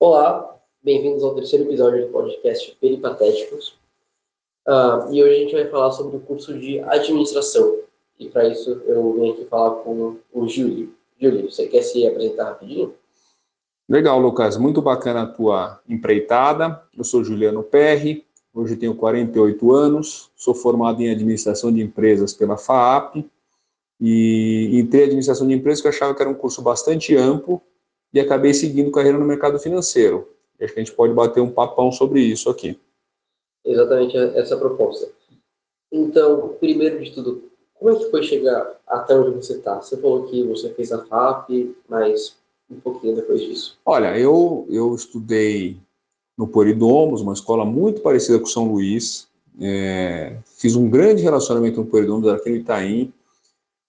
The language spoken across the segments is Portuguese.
Olá, bem-vindos ao terceiro episódio do podcast Peripatéticos. Uh, e hoje a gente vai falar sobre o curso de administração. E para isso eu venho aqui falar com o Júlio. Júlio, você quer se apresentar rapidinho? Legal, Lucas. Muito bacana a tua empreitada. Eu sou Juliano Perry, hoje tenho 48 anos, sou formado em administração de empresas pela FAAP e entrei em administração de empresas que eu achava que era um curso bastante amplo e acabei seguindo carreira no mercado financeiro. E acho que a gente pode bater um papão sobre isso aqui. Exatamente essa proposta. Então, primeiro de tudo, como é que foi chegar até onde você está? Você falou que você fez a FAP, mas um pouquinho depois disso. Olha, eu, eu estudei no Poridomos, uma escola muito parecida com São Luís. É, fiz um grande relacionamento no Poridomos, aqui no Itaim.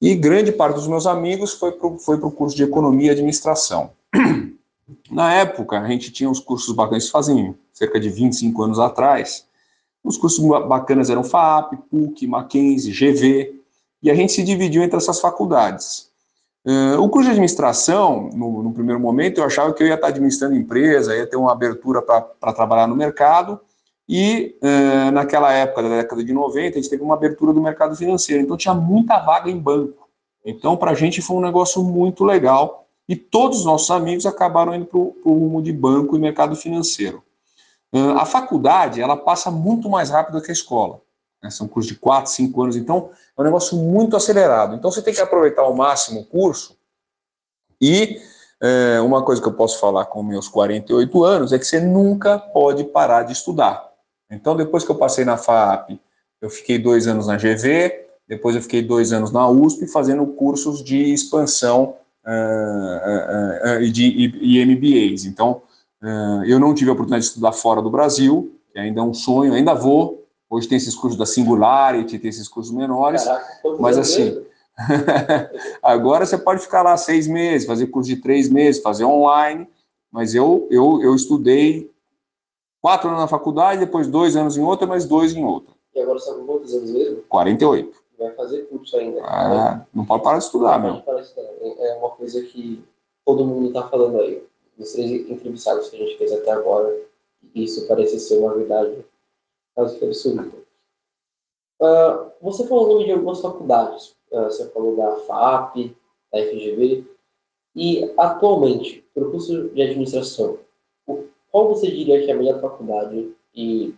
E grande parte dos meus amigos foi para o curso de Economia e Administração. Na época, a gente tinha uns cursos bacanas, fazem cerca de 25 anos atrás. Os cursos bacanas eram FAP, PUC, Mackenzie, GV, e a gente se dividiu entre essas faculdades. Uh, o curso de administração, no, no, primeiro momento, eu achava que eu ia estar administrando empresa, ia ter uma abertura para trabalhar no mercado, e uh, naquela época, da década de 90, a gente teve uma abertura do mercado financeiro, então tinha muita vaga em banco. Então, para a gente foi um negócio muito legal, e todos os nossos amigos acabaram indo para o rumo de banco e mercado financeiro. Uh, a faculdade, ela passa muito mais rápido que a escola. Né? São cursos de 4, 5 anos, então é um negócio muito acelerado. Então você tem que aproveitar ao máximo o curso. E é, uma coisa que eu posso falar com meus 48 anos é que você nunca pode parar de estudar. Então, depois que eu passei na FAP, eu fiquei dois anos na GV, depois eu fiquei dois anos na USP fazendo cursos de expansão uh, uh, uh, e de e, e MBAs. Então, eu não tive a oportunidade de estudar fora do Brasil, que ainda é um sonho, ainda vou. Hoje tem esses cursos da Singularity, tem esses cursos menores, Caraca, mas assim, agora você pode ficar lá seis meses, fazer curso de três meses, fazer online, mas eu, eu, eu estudei quatro anos na faculdade, depois dois anos em outra, mais dois em outra. E agora são quantos anos mesmo? 48 vai fazer curso ainda. Ah, né? não pode parar de estudar, não meu. Pode parar de estudar. É uma coisa que todo mundo está falando aí. Os três entrevistados que a gente fez até agora, isso parece ser uma verdade quase absoluta. Uh, você falou o nome de algumas faculdades. Uh, você falou da FAP, da FGV. E, atualmente, para o curso de administração, qual você diria que é a melhor faculdade e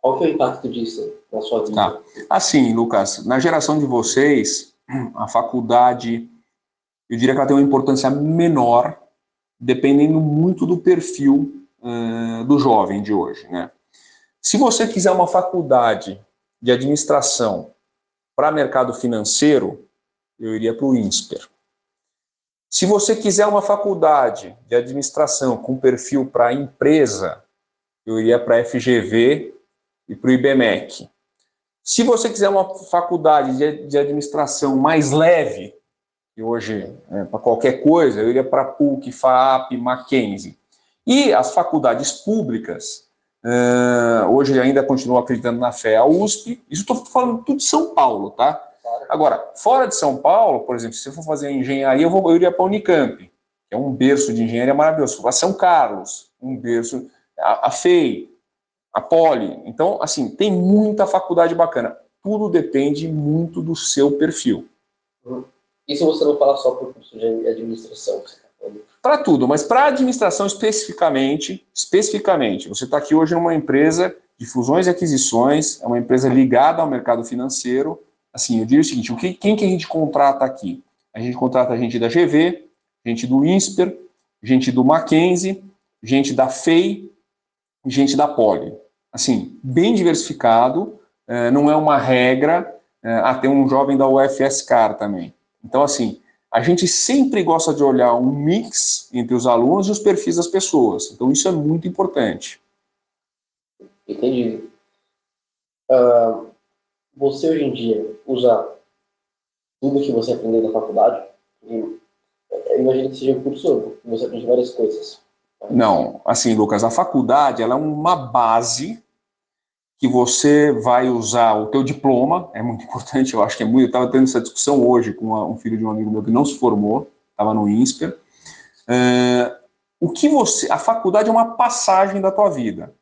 qual que é o impacto disso na sua vida? Tá. Assim, Lucas, na geração de vocês, a faculdade, eu diria que ela tem uma importância menor, dependendo muito do perfil uh, do jovem de hoje, né? Se você quiser uma faculdade de administração para mercado financeiro, eu iria para o INSPER. Se você quiser uma faculdade de administração com perfil para empresa, eu iria para a FGV e para o IBMEC. Se você quiser uma faculdade de, de administração mais leve, que hoje é, para qualquer coisa, eu iria para PUC, FAP, Mackenzie. E as faculdades públicas, uh, hoje ainda continuo acreditando na fé, a USP, isso estou falando tudo de São Paulo, tá? Agora, fora de São Paulo, por exemplo, se você for fazer engenharia, eu, vou, eu iria para a Unicamp, que é um berço de engenharia maravilhoso. Para São Carlos, um berço. A, a FEI, a Poli. Então, assim, tem muita faculdade bacana. Tudo depende muito do seu perfil. Isso você não fala só para o curso de administração? Tá para tudo, mas para administração especificamente, especificamente, você está aqui hoje numa empresa de fusões e aquisições, é uma empresa ligada ao mercado financeiro. Assim, eu diria o seguinte: quem que a gente contrata aqui? A gente contrata gente da GV, gente do INSPER, gente do Mackenzie, gente da FEI, gente da Poli. Assim, bem diversificado, é, não é uma regra, até um jovem da UFSCar também. Então, assim, a gente sempre gosta de olhar um mix entre os alunos e os perfis das pessoas. Então, isso é muito importante. Entendi. Uh, você hoje em dia usa tudo que você aprendeu na faculdade? Eu que seja um curso amplo, você aprende várias coisas. Não, assim, Lucas, a faculdade ela é uma base que você vai usar o teu diploma, é muito importante, eu acho que é muito, eu estava tendo essa discussão hoje com um filho de um amigo meu que não se formou, estava no INSPER, é, o que você, a faculdade é uma passagem da tua vida,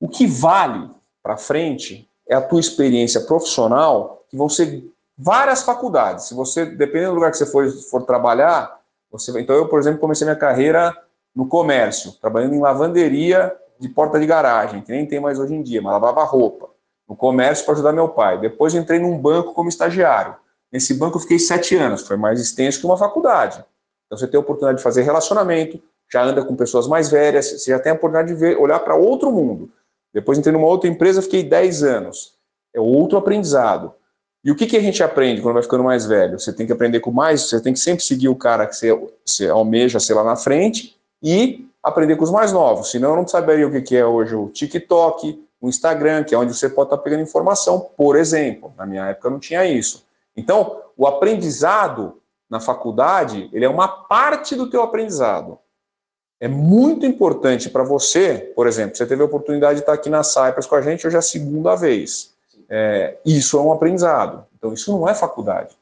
o que vale para frente é a tua experiência profissional, que vão ser várias faculdades, se você, dependendo do lugar que você for, for trabalhar, você, então eu, por exemplo, comecei minha carreira no comércio, trabalhando em lavanderia de porta de garagem, que nem tem mais hoje em dia, mas lavava roupa. No comércio para ajudar meu pai. Depois entrei num banco como estagiário. Nesse banco eu fiquei sete anos, foi mais extenso que uma faculdade. Então você tem a oportunidade de fazer relacionamento, já anda com pessoas mais velhas, você já tem a oportunidade de ver, olhar para outro mundo. Depois entrei numa outra empresa, fiquei dez anos. É outro aprendizado. E o que, que a gente aprende quando vai ficando mais velho? Você tem que aprender com mais, você tem que sempre seguir o cara que você, você almeja ser lá na frente e aprender com os mais novos, senão eu não saberia o que é hoje o TikTok, o Instagram, que é onde você pode estar pegando informação, por exemplo. Na minha época não tinha isso. Então, o aprendizado na faculdade, ele é uma parte do teu aprendizado. É muito importante para você, por exemplo, você teve a oportunidade de estar aqui na Cypress com a gente hoje é a segunda vez. É, isso é um aprendizado. Então, isso não é faculdade.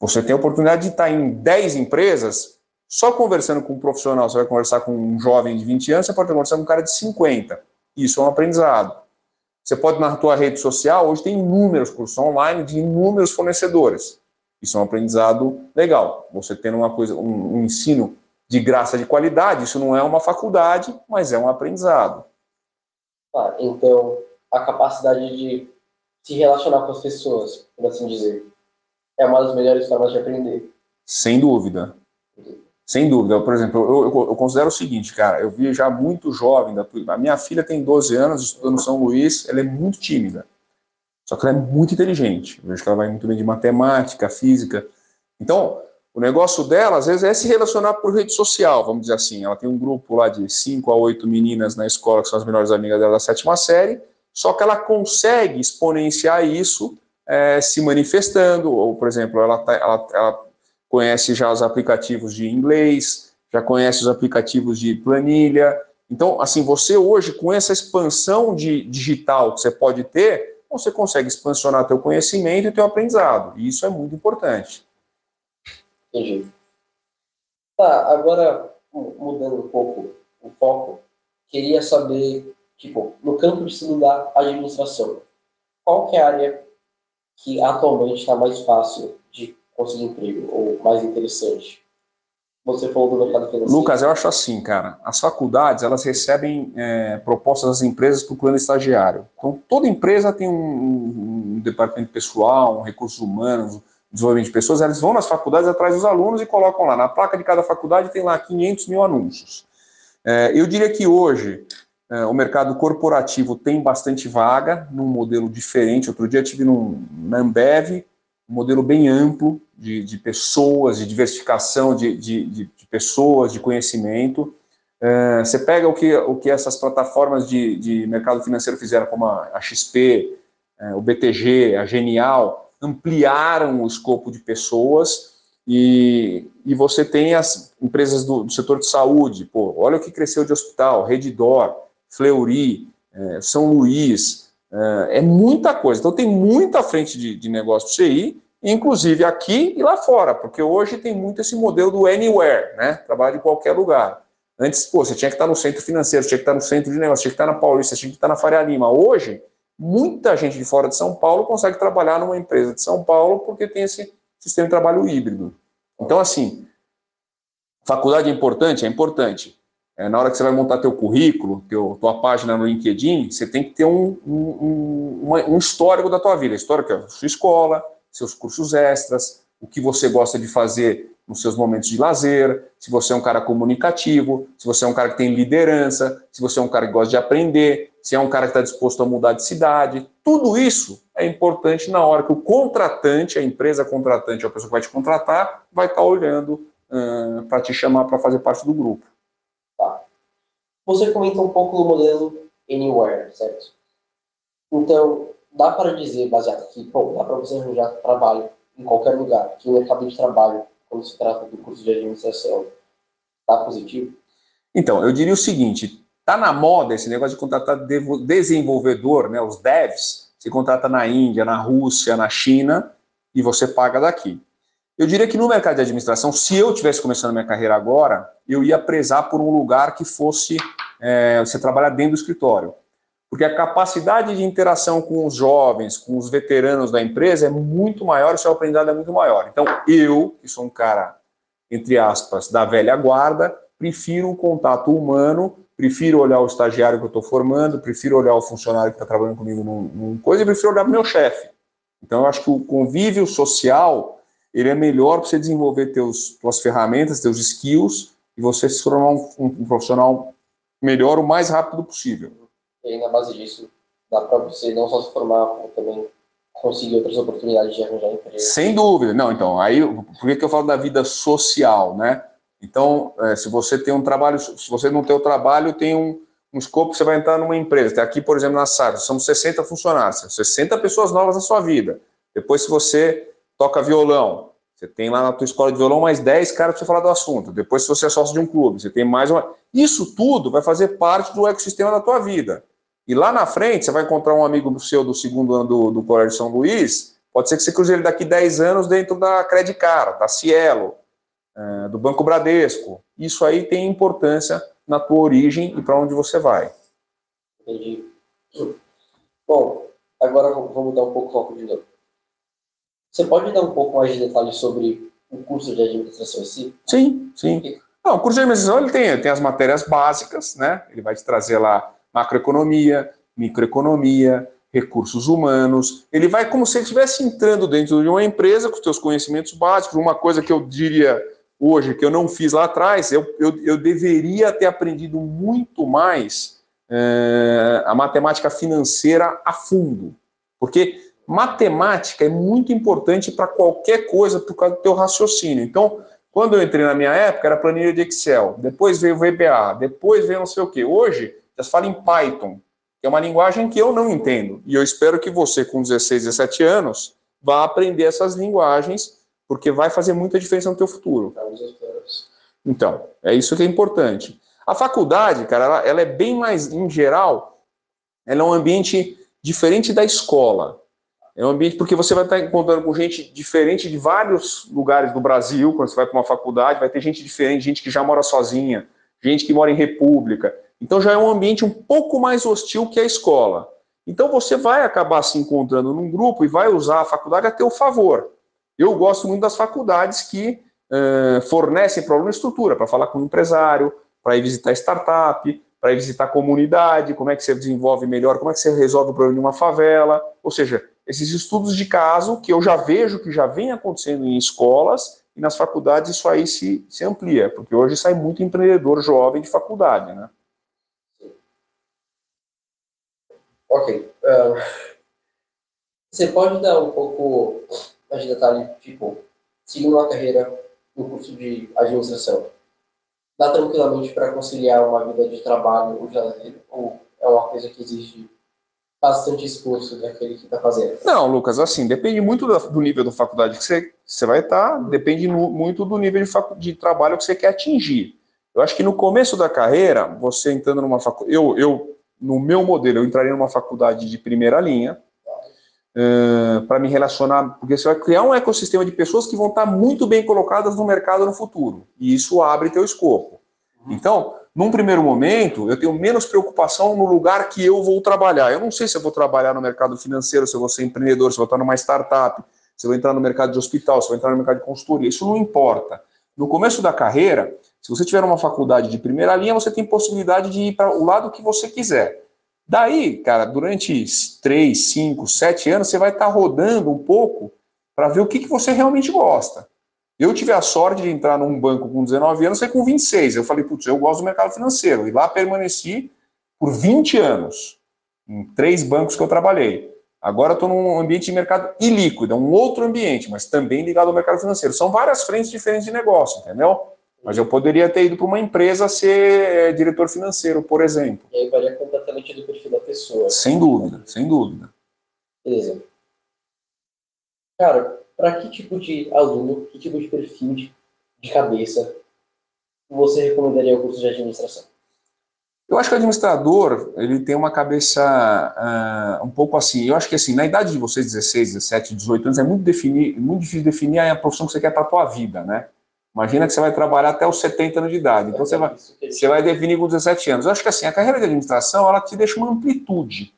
Você tem a oportunidade de estar em 10 empresas só conversando com um profissional, você vai conversar com um jovem de 20 anos, você pode conversar com um cara de 50. Isso é um aprendizado. Você pode, na tua rede social, hoje tem inúmeros cursos online de inúmeros fornecedores. Isso é um aprendizado legal. Você tendo uma coisa, um, um ensino de graça de qualidade, isso não é uma faculdade, mas é um aprendizado. Ah, então, a capacidade de se relacionar com as pessoas, por assim dizer, é uma das melhores formas de aprender. Sem dúvida. Sem dúvida. Por exemplo, eu, eu, eu, considero o seguinte, cara, eu vi já muito jovem, da, a minha filha tem 12 anos, estudando no São Luís, ela é muito tímida, só que ela é muito inteligente. Eu vejo que ela vai muito bem de matemática, física. Então, o negócio dela, às vezes, é se relacionar por rede social, vamos dizer assim. Ela tem um grupo lá de 5 a 8 meninas na escola, que são as melhores amigas dela da sétima série, só que ela consegue exponenciar isso é, se manifestando, ou, por exemplo, ela, tá, ela, ela conhece já os aplicativos de inglês, já conhece os aplicativos de planilha. Então, assim, você hoje, com essa expansão de digital que você pode ter, você consegue expansionar teu conhecimento e teu aprendizado. E isso é muito importante. Entendi. Tá, agora, mudando um pouco o foco, queria saber, tipo, no campo de da administração, qual que é a área que atualmente está mais fácil de conseguir emprego ou mais interessante? Você falou do mercado financeiro. Lucas, eu acho assim, cara. As faculdades elas recebem é, propostas das empresas procurando estagiário. Então, toda empresa tem um, um, um departamento pessoal, um recursos humanos, desenvolvimento de pessoas. Eles vão nas faculdades atrás dos alunos e colocam lá. Na placa de cada faculdade tem lá 500 mil anúncios. É, eu diria que hoje é, o mercado corporativo tem bastante vaga, num modelo diferente. Outro dia eu tive num, na Ambev, um modelo bem amplo de, de pessoas, de diversificação de, de, de pessoas, de conhecimento. É, você pega o que, o que essas plataformas de, mercado financeiro fizeram, como a, a XP, é, o BTG, a Genial, ampliaram o escopo de pessoas e, e você tem as empresas do, do, setor de saúde, pô, olha o que cresceu de hospital, Redditor, Fleury, é, São Luís, é, é muita coisa. Então tem muita frente de, de negócio para você ir, inclusive aqui e lá fora, porque hoje tem muito esse modelo do anywhere, né? Trabalho de qualquer lugar. Antes, pô, você tinha que estar no centro financeiro, tinha que estar no centro de negócio, tinha que estar na Paulista, tinha que estar na Faria Lima. Hoje, muita gente de fora de São Paulo consegue trabalhar numa empresa de São Paulo porque tem esse sistema de trabalho híbrido. Então, assim, faculdade é importante? É importante. É, na hora que você vai montar teu currículo, teu, tua página no LinkedIn, você tem que ter um, um, um, um histórico da tua vida. Histórico é sua escola, seus cursos extras, o que você gosta de fazer nos seus momentos de lazer, se você é um cara comunicativo, se você é um cara que tem liderança, se você é um cara que gosta de aprender, se é um cara que está disposto a mudar de cidade. Tudo isso é importante na hora que o contratante, a empresa contratante, a pessoa que vai te contratar, vai estar tá olhando para te chamar para fazer parte do grupo. Tá. Você comentou um pouco do modelo Anywhere, certo? Então, dá para dizer, baseado aqui, bom, dá para você arranjar trabalho em qualquer lugar, que o mercado de trabalho, quando se trata do curso de administração, está positivo? Então, eu diria o seguinte, Tá na moda esse negócio de contratar desenvolvedor, né, os devs, se contrata na Índia, na Rússia, na China, e você paga daqui. Eu diria que no mercado de administração, se eu tivesse começando minha carreira agora, eu ia prezar por um lugar que fosse é, você trabalhar dentro do escritório. Porque a capacidade de interação com os jovens, com os veteranos da empresa é muito maior, o seu aprendizado é muito maior. Então, eu, que sou um cara, entre aspas, da velha guarda, prefiro o contato humano, prefiro olhar o estagiário que eu estou formando, prefiro olhar o funcionário que está trabalhando comigo num, num coisa e prefiro olhar para o meu chefe. Então, eu acho que o convívio social ele é melhor para você desenvolver teus, tuas ferramentas, teus skills, e você se tornar um, um, um profissional melhor o mais rápido possível. E aí, na base disso, dá para você não só se formar, como também conseguir outras oportunidades de arranjar emprego. Sem dúvida. Não, então, aí, por que, que eu falo da vida social, né? Então, é, se você tem um trabalho, se você não tem o trabalho, tem um, um escopo você vai entrar numa empresa. Tem aqui, por exemplo, na SAR, somos 60 funcionários, 60 pessoas novas na sua vida. Depois, se você toca violão, você tem lá na tua escola de violão mais 10 caras para você falar do assunto. Depois, se você é sócio de um clube, você tem mais uma. Isso tudo vai fazer parte do ecossistema da tua vida. E lá na frente, você vai encontrar um amigo seu do segundo ano do, do Colégio São Luís, pode ser que você cruze ele daqui 10 anos dentro da Credicar, da Cielo, é, do Banco Bradesco. Isso aí tem importância na tua origem e para onde você vai. Entendi. Bom, agora vamos mudar um pouco o foco de novo. Você pode dar um pouco mais de detalhes sobre o curso de administração em si? Sim, sim. Não, o curso de administração ele tem, tem as matérias básicas, né? Ele vai te trazer lá macroeconomia, microeconomia, recursos humanos. Ele vai como se ele estivesse entrando dentro de uma empresa com os seus conhecimentos básicos. Uma coisa que eu diria hoje, que eu não fiz lá atrás, eu, eu, eu deveria ter aprendido muito mais é, a matemática financeira a fundo. Porque matemática é muito importante para qualquer coisa por causa do teu raciocínio. Então, quando eu entrei na minha época, era planilha de Excel, depois veio o VBA, depois veio não sei o quê. Hoje, já se fala em Python, que é uma linguagem que eu não entendo. E eu espero que você, com 16, 17 anos, vá aprender essas linguagens, porque vai fazer muita diferença no teu futuro. Então, é isso que é importante. A faculdade, cara, ela, ela é bem mais, em geral, ela é um ambiente diferente da escola. É um ambiente porque você vai estar encontrando com gente diferente de vários lugares do Brasil, quando você vai para uma faculdade, vai ter gente diferente, gente que já mora sozinha, gente que mora em república, então já é um ambiente um pouco mais hostil que a escola. Então você vai acabar se encontrando num grupo e vai usar a faculdade a teu favor. Eu gosto muito das faculdades que uh, fornecem para uma estrutura, para falar com o empresário, para ir visitar startup, para ir visitar comunidade, como é que você desenvolve melhor, como é que você resolve o problema de uma favela. Ou seja, esses estudos de caso que eu já vejo que já vem acontecendo em escolas e nas faculdades isso aí se, se amplia, porque hoje sai muito empreendedor jovem de faculdade, né? Ok. Uh, você pode dar um pouco de detalhe, tipo, seguindo uma carreira no curso de administração, dá tranquilamente para conciliar uma vida de trabalho ou ou é uma coisa que exige bastante esforço daquele que está fazendo? Não, Lucas, assim, depende muito do nível da faculdade que você, você vai estar, tá, depende no, muito do nível de, de trabalho que você quer atingir. Eu acho que no começo da carreira, você entrando numa faculdade. Eu, eu no meu modelo, eu entraria numa faculdade de primeira linha uh, para me relacionar, porque você vai criar um ecossistema de pessoas que vão estar muito bem colocadas no mercado no futuro, e isso abre teu escopo. Então, num primeiro momento, eu tenho menos preocupação no lugar que eu vou trabalhar. Eu não sei se eu vou trabalhar no mercado financeiro, se eu vou ser empreendedor, se eu vou estar numa startup, se eu vou entrar no mercado de hospital, se eu vou entrar no mercado de consultoria, isso não importa. No começo da carreira, se você tiver uma faculdade de primeira linha, você tem possibilidade de ir para o lado que você quiser. Daí, cara, durante 3, 5, 7 anos, você vai estar tá rodando um pouco para ver o que, que você realmente gosta. Eu tive a sorte de entrar num banco com 19 anos, saí com 26. Eu falei, putz, eu gosto do mercado financeiro. E lá permaneci por 20 anos, em três bancos que eu trabalhei. Agora estou num ambiente de mercado ilíquido, é um outro ambiente, mas também ligado ao mercado financeiro. São várias frentes diferentes de negócio, entendeu? Mas eu poderia ter ido para uma empresa ser é, diretor financeiro, por exemplo. E aí varia completamente do perfil da pessoa. Sem dúvida, sem dúvida. Beleza. Cara, para que tipo de aluno, que tipo de perfil de, de cabeça você recomendaria o curso de administração? Eu acho que o administrador, ele tem uma cabeça uh, um pouco assim, eu acho que assim, na idade de vocês, 16, 17, 18 anos, é muito, definir, muito difícil definir a profissão que você quer para a tua vida, né? Imagina que você vai trabalhar até os 70 anos de idade, então você vai, você vai definir com 17 anos. Eu acho que assim, a carreira de administração, ela te deixa uma amplitude,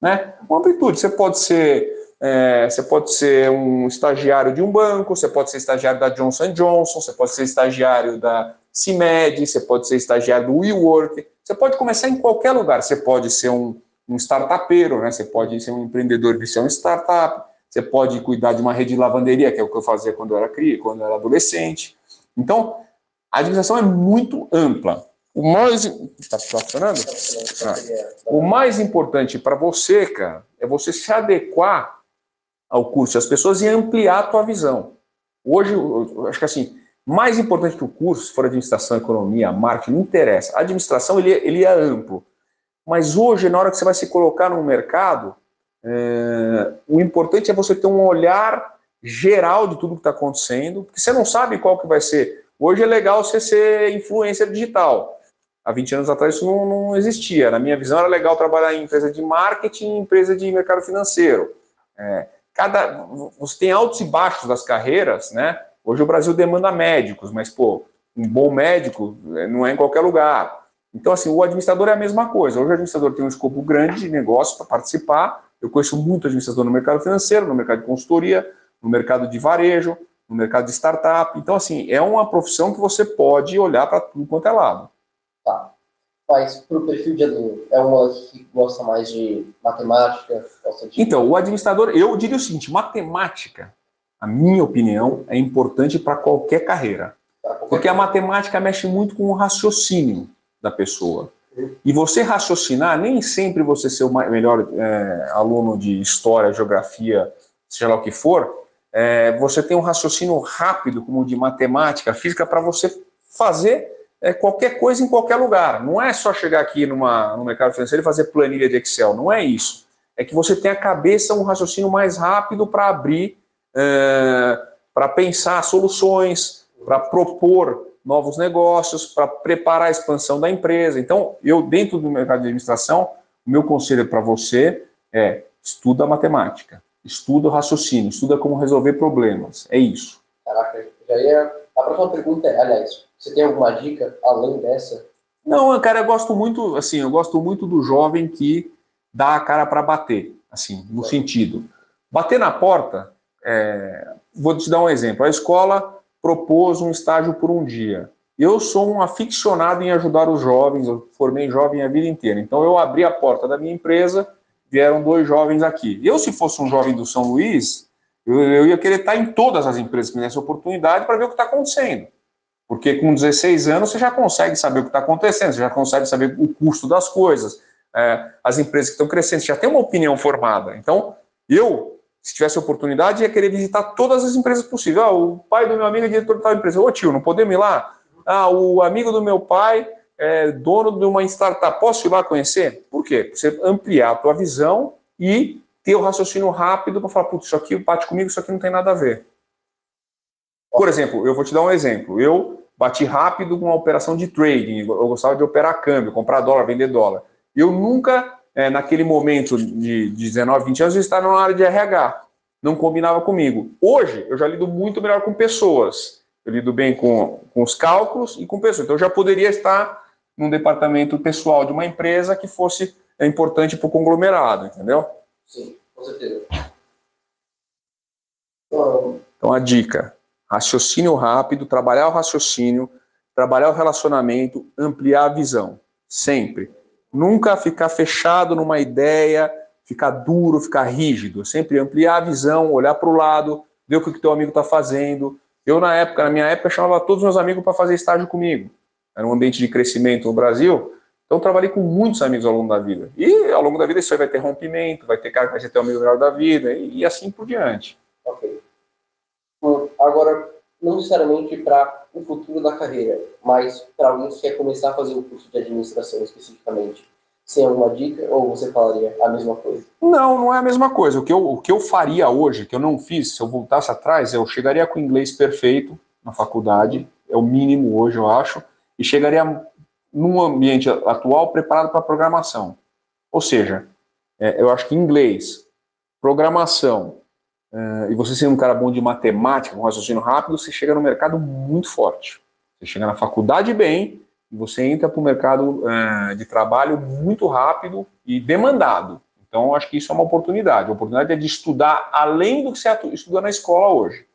né? Uma amplitude, você pode ser... É, você pode ser um estagiário de um banco, você pode ser estagiário da Johnson Johnson, você pode ser estagiário da CIMED, você pode ser estagiário do WeWork, você pode começar em qualquer lugar, você pode ser um, um startupeiro, né? você pode ser um empreendedor de ser um startup, você pode cuidar de uma rede de lavanderia, que é o que eu fazia quando eu era criança, quando eu era adolescente. Então, a administração é muito ampla. O mais. Está funcionando? Ah. O mais importante para você, cara, é você se adequar ao curso das pessoas e ampliar a tua visão. Hoje, eu acho que assim, mais importante que o curso, se for administração, economia, marketing, não interessa. A administração ele, ele é amplo. Mas hoje, na hora que você vai se colocar no mercado, é, o importante é você ter um olhar geral de tudo que está acontecendo, porque você não sabe qual que vai ser. Hoje é legal você ser influencer digital. Há 20 anos atrás isso não, não existia. Na minha visão, era legal trabalhar em empresa de marketing, empresa de mercado financeiro. É, cada, você tem altos e baixos das carreiras, né? Hoje o Brasil demanda médicos, mas, pô, um bom médico é, não é em qualquer lugar. Então, assim, o administrador é a mesma coisa. Hoje o administrador tem um escopo grande de negócio para participar. Eu conheço muito administrador no mercado financeiro, no mercado de consultoria, no mercado de varejo, no mercado de startup. Então, assim, é uma profissão que você pode olhar para tudo quanto é lado. Tá. Mas para o perfil de aluno, é uma que gosta mais de matemática? De... Então, o administrador, eu diria o seguinte, matemática a minha opinião, é importante para qualquer carreira. Porque a matemática mexe muito com o raciocínio da pessoa. E você raciocinar, nem sempre você ser o melhor é, aluno de história, geografia, seja lá o que for, é, você tem um raciocínio rápido, como de matemática, física, para você fazer é, qualquer coisa em qualquer lugar. Não é só chegar aqui numa, no mercado financeiro e fazer planilha de Excel, não é isso. É que você tem a cabeça, um raciocínio mais rápido para abrir é, para pensar soluções, para propor novos negócios, para preparar a expansão da empresa. Então, eu, dentro do mercado de administração, o meu conselho para você é estuda matemática, estuda o raciocínio, estuda como resolver problemas. É isso. Caraca, já ia... A próxima pergunta é, aliás, você tem alguma dica além dessa? Não, cara, eu gosto muito, assim, eu gosto muito do jovem que dá a cara para bater, assim, no sentido. Bater na porta é, vou te dar um exemplo. A escola propôs um estágio por um dia. Eu sou um aficionado em ajudar os jovens, eu formei jovem a vida inteira. Então eu abri a porta da minha empresa, vieram dois jovens aqui. Eu, se fosse um jovem do São Luís, eu, eu ia querer estar em todas as empresas que me dessem oportunidade para ver o que está acontecendo. Porque com 16 anos você já consegue saber o que está acontecendo, você já consegue saber o custo das coisas, é, as empresas que estão crescendo, você já tem uma opinião formada. Então, eu se tivesse oportunidade, ia querer visitar todas as empresas possíveis. Ah, o pai do meu amigo é diretor de tal empresa. Ô tio, não podemos ir lá? Ah, o amigo do meu pai é dono de uma startup. Posso ir lá conhecer? Por quê? Pra você ampliar a tua visão e ter o raciocínio rápido para falar, putz, isso aqui bate comigo, isso aqui não tem nada a ver. Por exemplo, eu vou te dar um exemplo. Eu bati rápido com uma operação de trading. Eu gostava de operar câmbio, comprar dólar, vender dólar. Eu nunca é, naquele momento de, 19, 20 anos, eu estava na área de RH. Não combinava comigo. Hoje, eu já lido muito melhor com pessoas. Eu lido bem com, com os cálculos e com pessoas. Então, eu já poderia estar num departamento pessoal de uma empresa que fosse é, importante para o conglomerado, entendeu? Sim, com certeza. Então, a dica: raciocínio rápido, trabalhar o raciocínio, trabalhar o relacionamento, ampliar a visão. Sempre. Nunca ficar fechado numa ideia, ficar duro, ficar rígido. Sempre ampliar a visão, olhar para o lado, ver o que o teu amigo está fazendo. Eu, na época, na minha época, chamava todos os meus amigos para fazer estágio comigo. Era um ambiente de crescimento no Brasil. Então, trabalhei com muitos amigos ao longo da vida. E, ao longo da vida, isso aí vai ter rompimento, vai ter cara que vai ser teu amigo melhor da vida, e, e assim por diante. Ok. Agora, não necessariamente para o futuro da carreira, mas para alguém que quer começar a fazer o curso de administração especificamente. Sem alguma dica ou você falaria a mesma coisa? Não, não é a mesma coisa. O que eu, o que eu faria hoje, que eu não fiz, se eu voltasse atrás, eu chegaria com inglês perfeito na faculdade, é o mínimo hoje, eu acho, e chegaria num ambiente atual preparado para programação. Ou seja, é, eu acho que inglês, programação, é, e você sendo um cara bom de matemática, com raciocínio rápido, você chega no mercado muito forte. Você chega na faculdade bem e você entra para o mercado é, de trabalho muito rápido e demandado. Então, acho que isso é uma oportunidade. A oportunidade é de estudar além do que você estuda na escola hoje.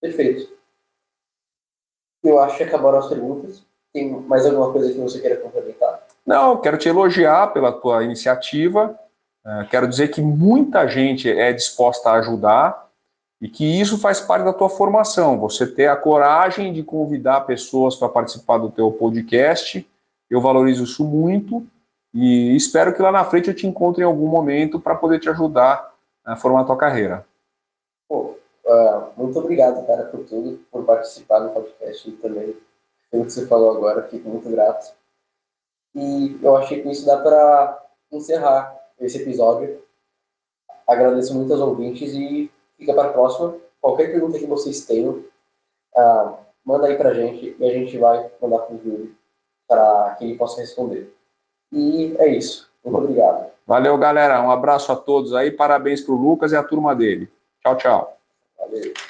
Perfeito. Eu acho que acabaram as perguntas. Tem mais alguma coisa que você queira complementar? Não, quero te elogiar pela tua iniciativa. Uh, quero dizer que muita gente é disposta a ajudar e que isso faz parte da tua formação. Você ter a coragem de convidar pessoas para participar do teu podcast. Eu valorizo isso muito e espero que lá na frente eu te encontre em algum momento para poder te ajudar a formar a tua carreira. Pô, uh, muito obrigado, cara, por tudo, por participar do podcast e também pelo que você falou agora, fico muito grato. E eu achei que isso dá para encerrar esse episódio. Agradeço muito aos ouvintes e fica para a próxima. Qualquer pergunta que vocês tenham, uh, manda aí para a gente e a gente vai mandar para o Júlio para que ele possa responder. E é isso. Muito obrigado. Valeu, galera. Um abraço a todos aí. Parabéns para o Lucas e a turma dele. Tchau, tchau. Valeu.